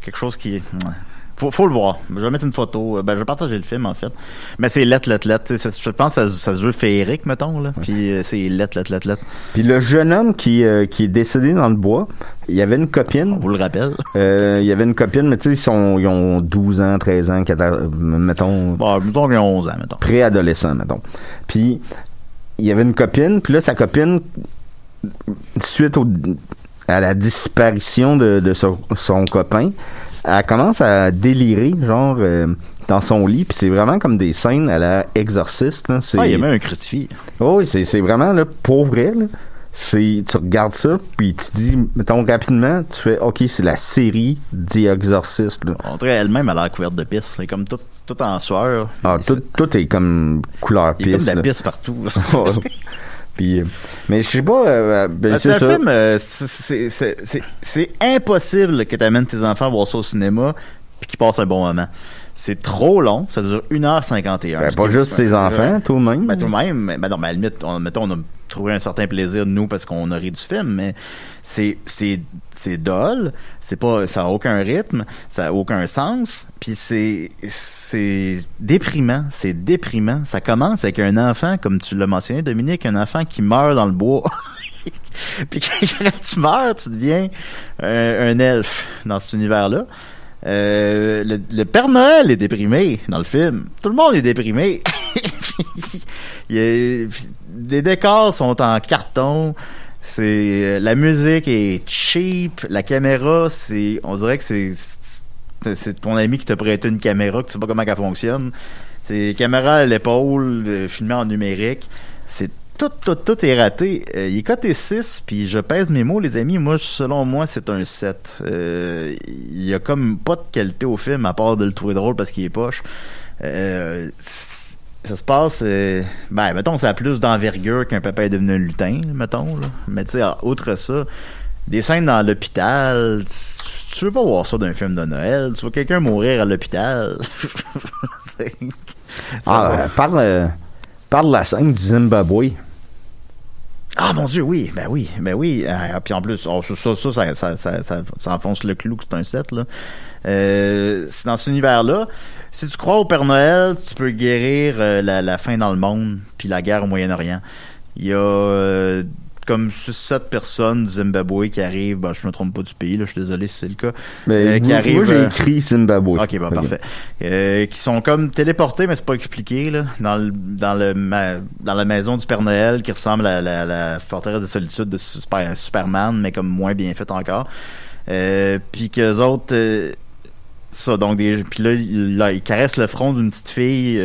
quelque chose qui. ouais. Faut, faut le voir. Je vais mettre une photo. Ben, je vais partager le film, en fait. Mais c'est lettre, lettre, lettre. Je pense que ça, ça se joue féerique, mettons, là. Puis euh, c'est lettre, lettre, lettre, lettre. Puis le jeune homme qui, euh, qui est décédé dans le bois, il y avait une On copine. vous le rappelle. Euh, il y avait une copine, mais tu sais, ils, sont, ils ont 12 ans, 13 ans, 14, euh, mettons, Bon, mettons y a 11 ans, mettons. préadolescents, mettons. Puis il y avait une copine, puis là, sa copine, suite au, à la disparition de, de son, son copain, elle commence à délirer, genre, euh, dans son lit, puis c'est vraiment comme des scènes à la exorciste. là. C'est- Ah, il y a même un crucifix. Oh oui, c'est, c'est vraiment, là, pour vrai, là. C'est, tu regardes ça, puis tu dis, mettons, rapidement, tu fais, OK, c'est la série The Exorcist, là. On dirait elle-même, elle a l'air couverte de pisse. Elle est comme tout, tout en sueur. Ah, tout, tout est comme couleur Il y a comme pisse, de la pisse partout. [LAUGHS] [LAUGHS] puis, euh, mais je sais pas, euh, ben, Ben, un film, euh, c'est impossible que tu amènes tes enfants voir ça au cinéma puis qu'ils passent un bon moment. C'est trop long, ça dure 1h51. Ben, pas juste tes enfants, toi-même. Ben, tout de même, mais- ben non, mais à la limite, on, mettons, on a trouvé un certain plaisir, nous, parce qu'on a ri du film, mais c'est, c'est, c'est dole, c'est pas, ça a aucun rythme, ça a aucun sens, puis c'est, c'est déprimant, c'est déprimant. Ça commence avec un enfant, comme tu l'as mentionné, Dominique, un enfant qui meurt dans le bois. [LAUGHS] puis quand tu meurs, tu deviens un, un elfe dans cet univers-là. Euh, le, le Père Noël est déprimé dans le film. Tout le monde est déprimé. [LAUGHS] Il les décors sont en carton. C'est euh, la musique est cheap. La caméra, c'est, on dirait que c'est c'est- ton ami qui t'a prêté une caméra que tu sais pas comment elle fonctionne. C'est caméra à l'épaule, euh, filmé en numérique. C'est tout, tout, tout est raté. Euh, il est coté 6, puis je pèse mes mots, les amis. Moi, selon moi, c'est un 7. Euh, il y a comme pas de qualité au film, à part de le trouver drôle parce qu'il est poche. Euh, ça se passe, ben, mettons, ça a plus d'envergure qu'un papa est devenu un lutin, mettons. Mais tu sais, ah, outre ça, des scènes dans l'hôpital, tu, veux pas voir ça d'un film de Noël, tu vois quelqu'un mourir à l'hôpital? [LAUGHS] Ah, parle, parle la scène du Zimbabwe. Ah mon dieu, oui, ben oui, ben oui. Ah, puis en plus, oh, ça, ça, ça, ça, ça, ça, ça- ça enfonce le clou que c'est un set là. Euh, c'est dans cet univers-là. Si tu crois au Père Noël, tu peux guérir euh, la, la faim dans le monde, puis la guerre au Moyen-Orient. Il y a euh, comme 6-7 personnes du Zimbabwe qui arrivent. Ben, je me trompe pas du pays, là, je suis désolé si c'est le cas. Mais Euh, qui moi, j'ai euh, écrit Zimbabwe. Ok, parfait. Euh, qui sont comme téléportés, mais c'est pas expliqué, là, dans le, dans le, ma- dans la maison du Père Noël, qui ressemble à la, la forteresse de solitude de Super- Superman, mais comme moins bien faite encore. Euh, puis qu'eux autres, euh, ça, donc des, puis là, là, il caresse le front d'une petite fille,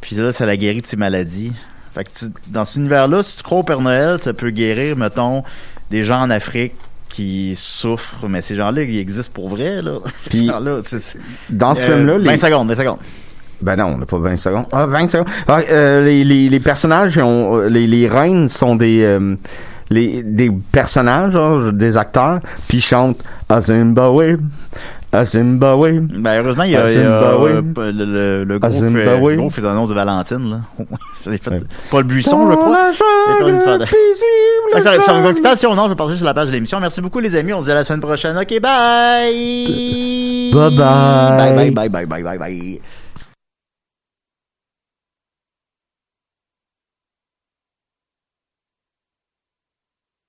puis là, ça la guérit de ses maladies. Fait que tu- dans cet univers-là, si tu crois au Père Noël, ça peut guérir, mettons, des gens en Afrique qui souffrent, mais ces gens-là, ils existent pour vrai, là. [LAUGHS] Puis, Dans ce Euh, film-là, les... 20 secondes, 20 secondes. Ben non, on n'a pas 20 secondes. Ah, 20 secondes. Ah, euh, les, les, les personnages, ont, euh, les, les reines sont des, euh, les, des personnages, genre, des acteurs, puis ils chantent à Zimbabwe, à Zimbabwe. Ben, heureusement, il y a, euh, le, le, groupe, le groupe fait un nom de Valentine, là. [LAUGHS] Ça fait, Ouais. Paul Buisson, je crois. la jungle Fada. paisible, Ah, ça- ça- jungle. donc, station, non, je vais partir sur la page de l'émission. Merci beaucoup, les amis. On se dit à la semaine prochaine. OK, bye! Bye bye. Bye, bye, bye, bye, bye, bye, bye.